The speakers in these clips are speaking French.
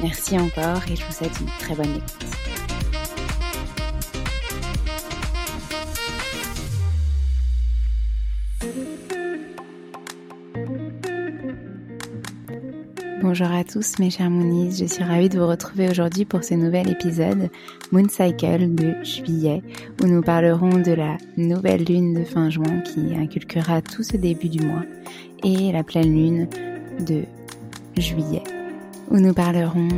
Merci encore et je vous souhaite une très bonne écoute. Bonjour à tous mes chers Moonies, je suis ravie de vous retrouver aujourd'hui pour ce nouvel épisode Moon Cycle de juillet où nous parlerons de la nouvelle lune de fin juin qui inculquera tout ce début du mois et la pleine lune de juillet où nous parlerons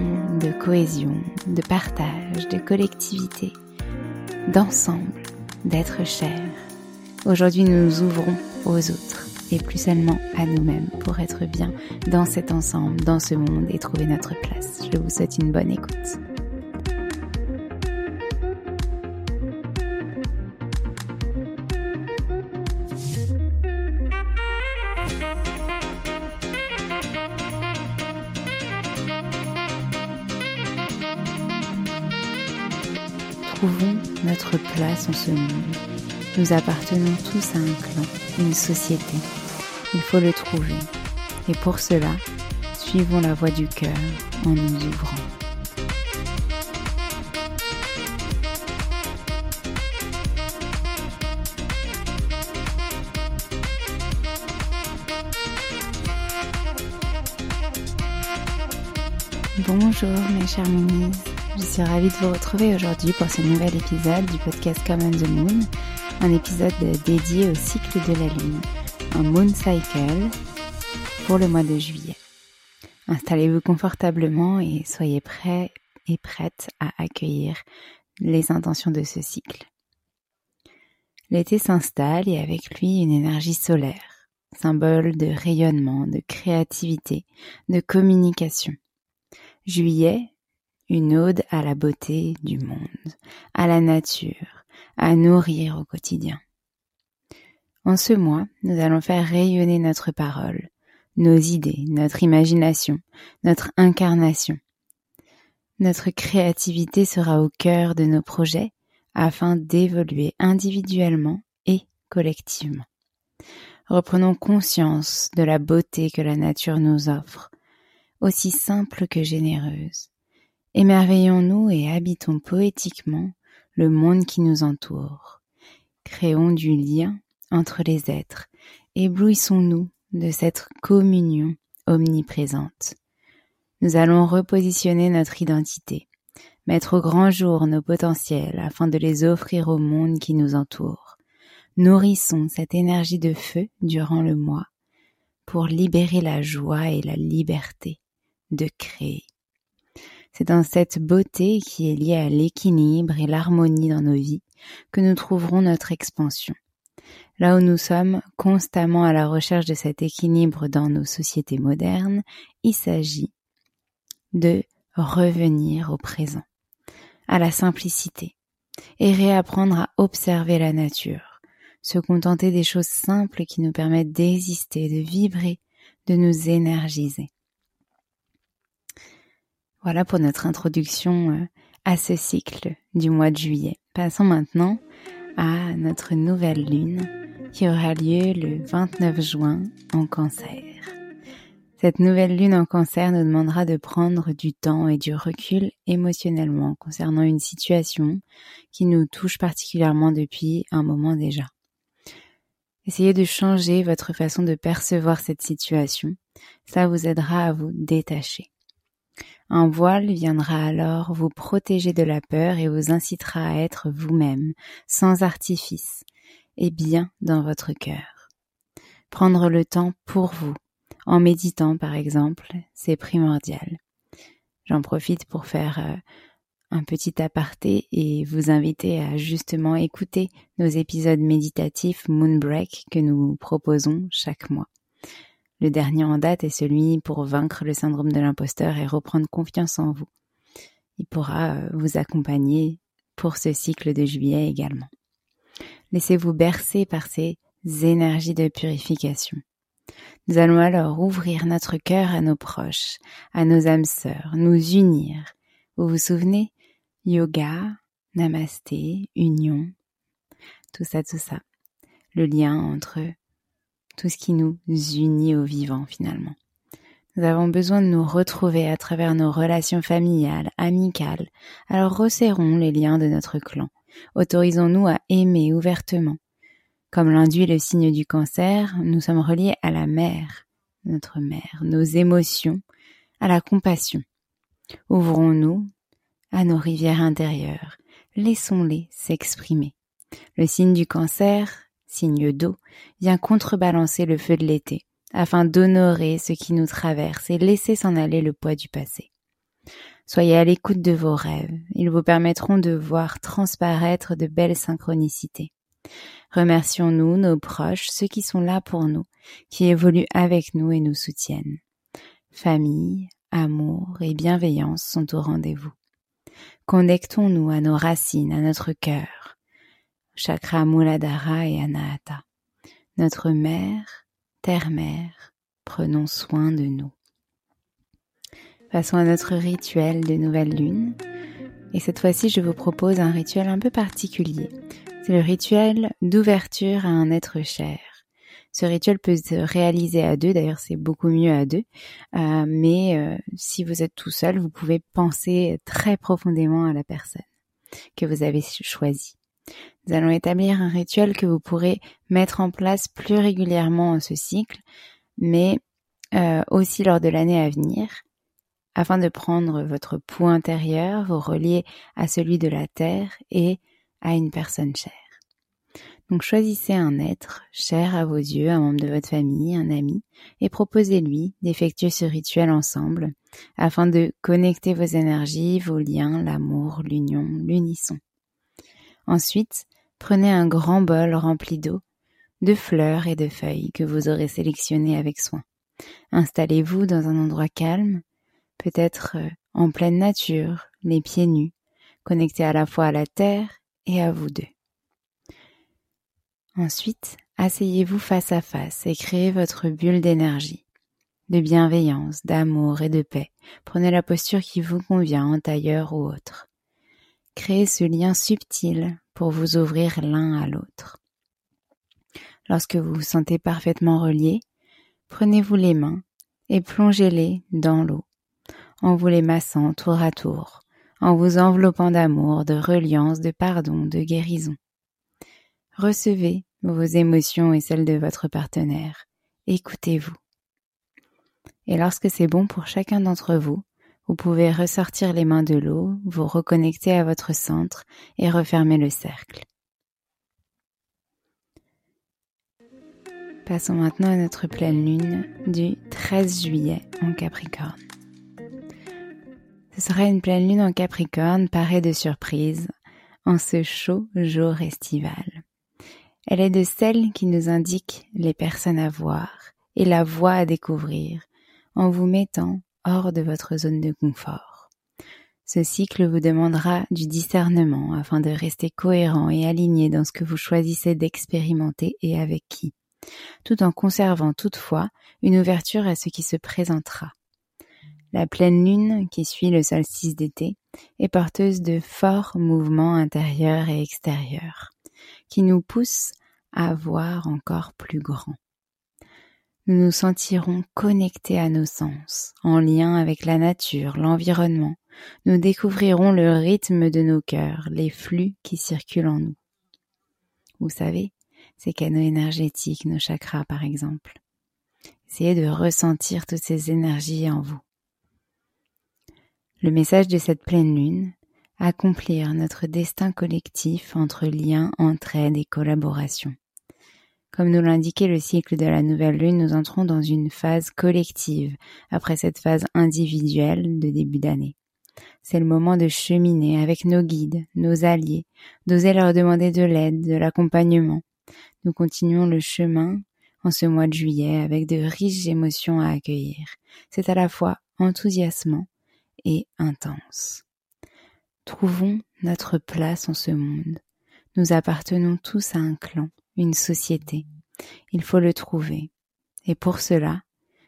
de cohésion, de partage, de collectivité, d'ensemble, d'être cher. Aujourd'hui, nous nous ouvrons aux autres et plus seulement à nous-mêmes pour être bien dans cet ensemble, dans ce monde et trouver notre place. Je vous souhaite une bonne écoute. En ce monde. Nous appartenons tous à un clan, une société. Il faut le trouver. Et pour cela, suivons la voie du cœur en nous ouvrant. Bonjour mes chers Moonies, je suis ravie de vous retrouver aujourd'hui pour ce nouvel épisode du podcast Common the Moon, un épisode dédié au cycle de la Lune, un Moon Cycle pour le mois de juillet. Installez-vous confortablement et soyez prêts et prête à accueillir les intentions de ce cycle. L'été s'installe et avec lui une énergie solaire, symbole de rayonnement, de créativité, de communication. Juillet, une ode à la beauté du monde, à la nature, à nourrir au quotidien. En ce mois, nous allons faire rayonner notre parole, nos idées, notre imagination, notre incarnation. Notre créativité sera au cœur de nos projets afin d'évoluer individuellement et collectivement. Reprenons conscience de la beauté que la nature nous offre, aussi simple que généreuse. Émerveillons-nous et habitons poétiquement le monde qui nous entoure. Créons du lien entre les êtres, éblouissons-nous de cette communion omniprésente. Nous allons repositionner notre identité, mettre au grand jour nos potentiels afin de les offrir au monde qui nous entoure. Nourrissons cette énergie de feu durant le mois pour libérer la joie et la liberté de créer. C'est dans cette beauté qui est liée à l'équilibre et l'harmonie dans nos vies que nous trouverons notre expansion. Là où nous sommes constamment à la recherche de cet équilibre dans nos sociétés modernes, il s'agit de revenir au présent, à la simplicité, et réapprendre à observer la nature, se contenter des choses simples qui nous permettent d'exister, de vibrer, de nous énergiser. Voilà pour notre introduction euh, à ce cycle du mois de juillet. Passons maintenant à notre nouvelle lune qui aura lieu le 29 juin en cancer. Cette nouvelle lune en cancer nous demandera de prendre du temps et du recul émotionnellement concernant une situation qui nous touche particulièrement depuis un moment déjà. Essayez de changer votre façon de percevoir cette situation. Ça vous aidera à vous détacher. Un voile viendra alors vous protéger de la peur et vous incitera à être vous-même, sans artifice, et bien dans votre cœur. Prendre le temps pour vous, en méditant par exemple, c'est primordial. J'en profite pour faire euh, un petit aparté et vous inviter à justement écouter nos épisodes méditatifs Moonbreak que nous proposons chaque mois. Le dernier en date est celui pour vaincre le syndrome de l'imposteur et reprendre confiance en vous. Il pourra euh, vous accompagner pour ce cycle de juillet également. Laissez-vous bercer par ces énergies de purification. Nous allons alors ouvrir notre cœur à nos proches, à nos âmes sœurs, nous unir. Vous vous souvenez? Yoga, Namasté, union, tout ça, tout ça. Le lien entre tout ce qui nous unit au vivant finalement. Nous avons besoin de nous retrouver à travers nos relations familiales, amicales, alors resserrons les liens de notre clan. Autorisons-nous à aimer ouvertement. Comme l'induit le signe du cancer, nous sommes reliés à la mère, notre mère, nos émotions, à la compassion. Ouvrons-nous à nos rivières intérieures, laissons-les s'exprimer. Le signe du cancer, signe d'eau, vient contrebalancer le feu de l'été, afin d'honorer ce qui nous traverse et laisser s'en aller le poids du passé. Soyez à l'écoute de vos rêves, ils vous permettront de voir transparaître de belles synchronicités. Remercions-nous, nos proches, ceux qui sont là pour nous, qui évoluent avec nous et nous soutiennent. Famille, amour et bienveillance sont au rendez-vous. Connectons-nous à nos racines, à notre cœur chakra Muladhara et Anahata. Notre mère, terre-mère, prenons soin de nous. Passons à notre rituel de nouvelle lune. Et cette fois-ci, je vous propose un rituel un peu particulier. C'est le rituel d'ouverture à un être cher. Ce rituel peut se réaliser à deux, d'ailleurs c'est beaucoup mieux à deux, euh, mais euh, si vous êtes tout seul, vous pouvez penser très profondément à la personne que vous avez choisie. Nous allons établir un rituel que vous pourrez mettre en place plus régulièrement en ce cycle, mais euh, aussi lors de l'année à venir, afin de prendre votre pouls intérieur, vous relier à celui de la Terre et à une personne chère. Donc choisissez un être cher à vos yeux, un membre de votre famille, un ami, et proposez-lui d'effectuer ce rituel ensemble afin de connecter vos énergies, vos liens, l'amour, l'union, l'unisson. Ensuite, prenez un grand bol rempli d'eau, de fleurs et de feuilles que vous aurez sélectionnées avec soin. Installez-vous dans un endroit calme, peut-être euh, en pleine nature, les pieds nus, connectés à la fois à la terre et à vous deux. Ensuite, asseyez-vous face à face et créez votre bulle d'énergie, de bienveillance, d'amour et de paix. Prenez la posture qui vous convient en tailleur ou autre. Créez ce lien subtil pour vous ouvrir l'un à l'autre. Lorsque vous vous sentez parfaitement relié, prenez-vous les mains et plongez-les dans l'eau, en vous les massant tour à tour, en vous enveloppant d'amour, de reliance, de pardon, de guérison. Recevez vos émotions et celles de votre partenaire. Écoutez-vous. Et lorsque c'est bon pour chacun d'entre vous, vous pouvez ressortir les mains de l'eau, vous reconnecter à votre centre et refermer le cercle. Passons maintenant à notre pleine lune du 13 juillet en Capricorne. Ce sera une pleine lune en Capricorne parée de surprises en ce chaud jour estival. Elle est de celles qui nous indiquent les personnes à voir et la voie à découvrir en vous mettant de votre zone de confort. Ce cycle vous demandera du discernement afin de rester cohérent et aligné dans ce que vous choisissez d'expérimenter et avec qui tout en conservant toutefois une ouverture à ce qui se présentera. La pleine lune, qui suit le solstice d'été, est porteuse de forts mouvements intérieurs et extérieurs, qui nous poussent à voir encore plus grand. Nous nous sentirons connectés à nos sens, en lien avec la nature, l'environnement. Nous découvrirons le rythme de nos cœurs, les flux qui circulent en nous. Vous savez, ces canaux énergétiques, nos chakras par exemple. Essayez de ressentir toutes ces énergies en vous. Le message de cette pleine lune, accomplir notre destin collectif entre liens, entraide et collaboration. Comme nous l'indiquait le cycle de la nouvelle lune, nous entrons dans une phase collective après cette phase individuelle de début d'année. C'est le moment de cheminer avec nos guides, nos alliés, d'oser leur demander de l'aide, de l'accompagnement, nous continuons le chemin en ce mois de juillet avec de riches émotions à accueillir. C'est à la fois enthousiasmant et intense. Trouvons notre place en ce monde. Nous appartenons tous à un clan, une société. Il faut le trouver. Et pour cela,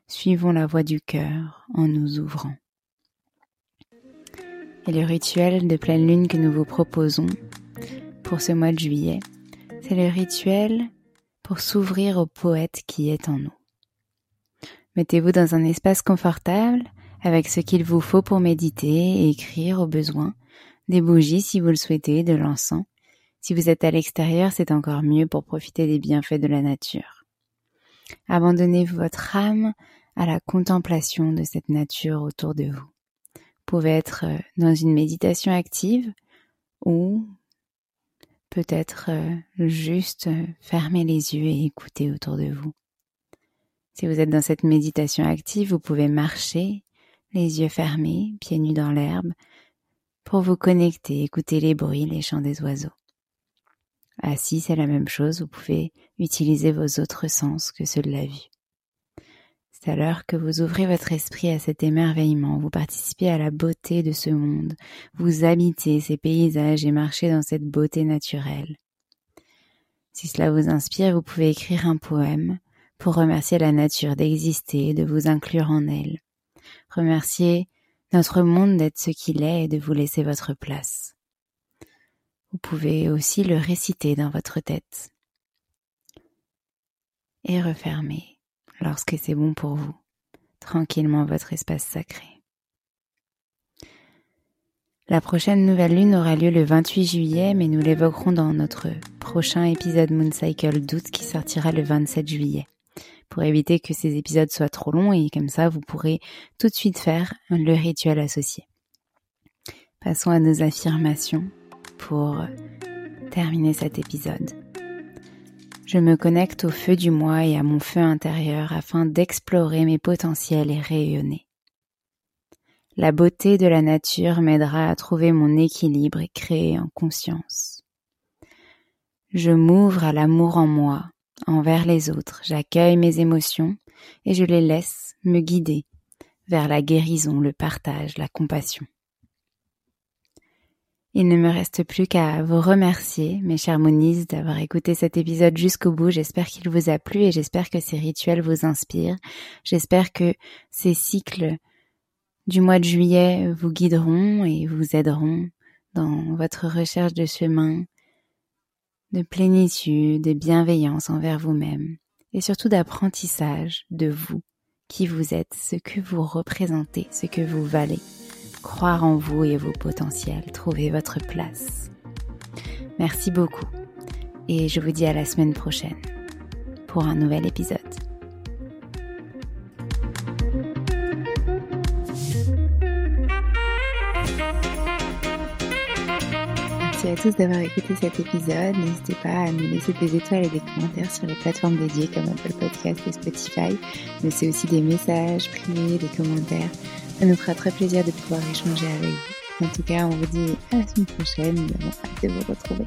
suivons la voie du cœur en nous ouvrant. Et le rituel de pleine lune que nous vous proposons pour ce mois de juillet c'est le rituel pour s'ouvrir au poète qui est en nous. Mettez-vous dans un espace confortable avec ce qu'il vous faut pour méditer et écrire au besoin, des bougies si vous le souhaitez, de l'encens. Si vous êtes à l'extérieur, c'est encore mieux pour profiter des bienfaits de la nature. Abandonnez votre âme à la contemplation de cette nature autour de vous. Vous pouvez être euh, dans une méditation active ou peut-être euh, juste euh, fermer les yeux et écouter autour de vous. Si vous êtes dans cette méditation active, vous pouvez marcher, les yeux fermés, pieds nus dans l'herbe, pour vous connecter, écouter les bruits, les chants des oiseaux. Assis, c'est la même chose, vous pouvez utiliser vos autres sens que ceux de la vue. C'est alors que vous ouvrez votre esprit à cet émerveillement, vous participez à la beauté de ce monde, vous habitez ces paysages et marchez dans cette beauté naturelle. Si cela vous inspire, vous pouvez écrire un poème pour remercier la nature d'exister et de vous inclure en elle. Remercier notre monde d'être ce qu'il est et de vous laisser votre place. Vous pouvez aussi le réciter dans votre tête. Et refermer lorsque c'est bon pour vous, tranquillement votre espace sacré. La prochaine nouvelle lune aura lieu le 28 juillet, mais nous l'évoquerons dans notre prochain épisode Moon Cycle d'août qui sortira le 27 juillet, pour éviter que ces épisodes soient trop longs et comme ça vous pourrez tout de suite faire le rituel associé. Passons à nos affirmations pour terminer cet épisode. Je me connecte au feu du moi et à mon feu intérieur afin d'explorer mes potentiels et rayonner. La beauté de la nature m'aidera à trouver mon équilibre et créer en conscience. Je m'ouvre à l'amour en moi, envers les autres, j'accueille mes émotions et je les laisse me guider vers la guérison, le partage, la compassion. Il ne me reste plus qu'à vous remercier, mes chers Moniz, d'avoir écouté cet épisode jusqu'au bout. J'espère qu'il vous a plu et j'espère que ces rituels vous inspirent. J'espère que ces cycles du mois de juillet vous guideront et vous aideront dans votre recherche de chemin, de plénitude, de bienveillance envers vous-même et surtout d'apprentissage de vous, qui vous êtes, ce que vous représentez, ce que vous valez croire en vous et vos potentiels, trouver votre place. Merci beaucoup et je vous dis à la semaine prochaine pour un nouvel épisode. Merci à tous d'avoir écouté cet épisode. N'hésitez pas à nous laisser des étoiles et des commentaires sur les plateformes dédiées comme Apple Podcast et Spotify, mais c'est aussi des messages privés, des commentaires ça nous fera très plaisir de pouvoir échanger avec vous. En tout cas, on vous dit à la semaine prochaine. Nous avons hâte de vous retrouver.